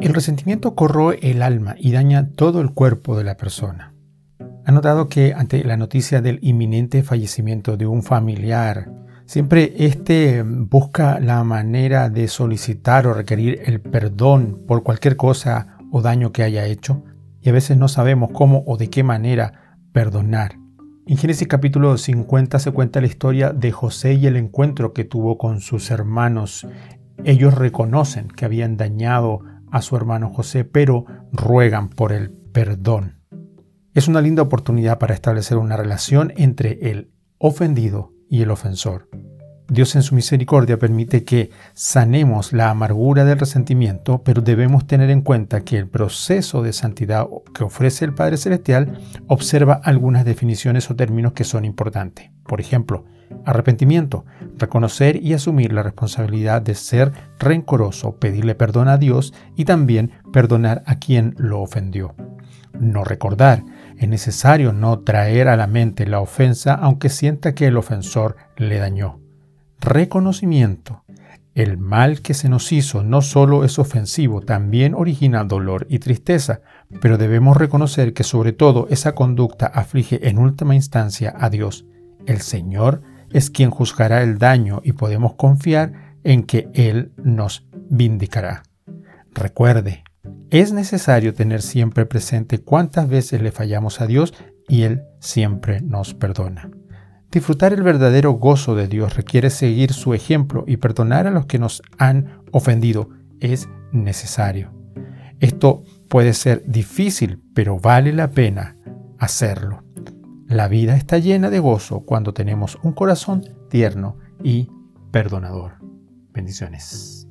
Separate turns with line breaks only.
El resentimiento corroe el alma y daña todo el cuerpo de la persona. ¿Ha notado que ante la noticia del inminente fallecimiento de un familiar, siempre éste busca la manera de solicitar o requerir el perdón por cualquier cosa o daño que haya hecho? Y a veces no sabemos cómo o de qué manera perdonar. En Génesis capítulo 50 se cuenta la historia de José y el encuentro que tuvo con sus hermanos. Ellos reconocen que habían dañado a su hermano José, pero ruegan por el perdón. Es una linda oportunidad para establecer una relación entre el ofendido y el ofensor. Dios en su misericordia permite que sanemos la amargura del resentimiento, pero debemos tener en cuenta que el proceso de santidad que ofrece el Padre Celestial observa algunas definiciones o términos que son importantes. Por ejemplo, arrepentimiento, reconocer y asumir la responsabilidad de ser rencoroso, pedirle perdón a Dios y también perdonar a quien lo ofendió. No recordar, es necesario no traer a la mente la ofensa aunque sienta que el ofensor le dañó reconocimiento. El mal que se nos hizo no solo es ofensivo, también origina dolor y tristeza, pero debemos reconocer que sobre todo esa conducta aflige en última instancia a Dios. El Señor es quien juzgará el daño y podemos confiar en que Él nos vindicará. Recuerde, es necesario tener siempre presente cuántas veces le fallamos a Dios y Él siempre nos perdona. Disfrutar el verdadero gozo de Dios requiere seguir su ejemplo y perdonar a los que nos han ofendido es necesario. Esto puede ser difícil, pero vale la pena hacerlo. La vida está llena de gozo cuando tenemos un corazón tierno y perdonador. Bendiciones.